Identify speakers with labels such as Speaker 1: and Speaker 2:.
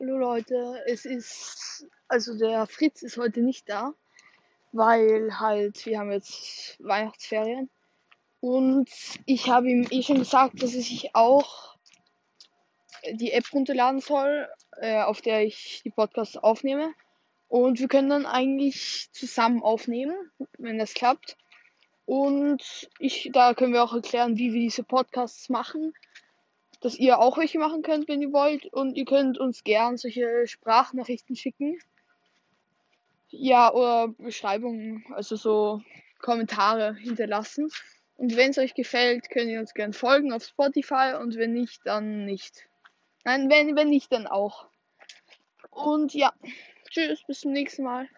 Speaker 1: Hallo Leute, es ist, also der Fritz ist heute nicht da, weil halt wir haben jetzt Weihnachtsferien. Und ich habe ihm eh schon gesagt, dass er sich auch die App runterladen soll, äh, auf der ich die Podcasts aufnehme. Und wir können dann eigentlich zusammen aufnehmen, wenn das klappt. Und ich, da können wir auch erklären, wie wir diese Podcasts machen dass ihr auch welche machen könnt, wenn ihr wollt. Und ihr könnt uns gern solche Sprachnachrichten schicken. Ja, oder Beschreibungen, also so Kommentare hinterlassen. Und wenn es euch gefällt, könnt ihr uns gern folgen auf Spotify und wenn nicht, dann nicht. Nein, wenn, wenn nicht, dann auch. Und ja, tschüss, bis zum nächsten Mal.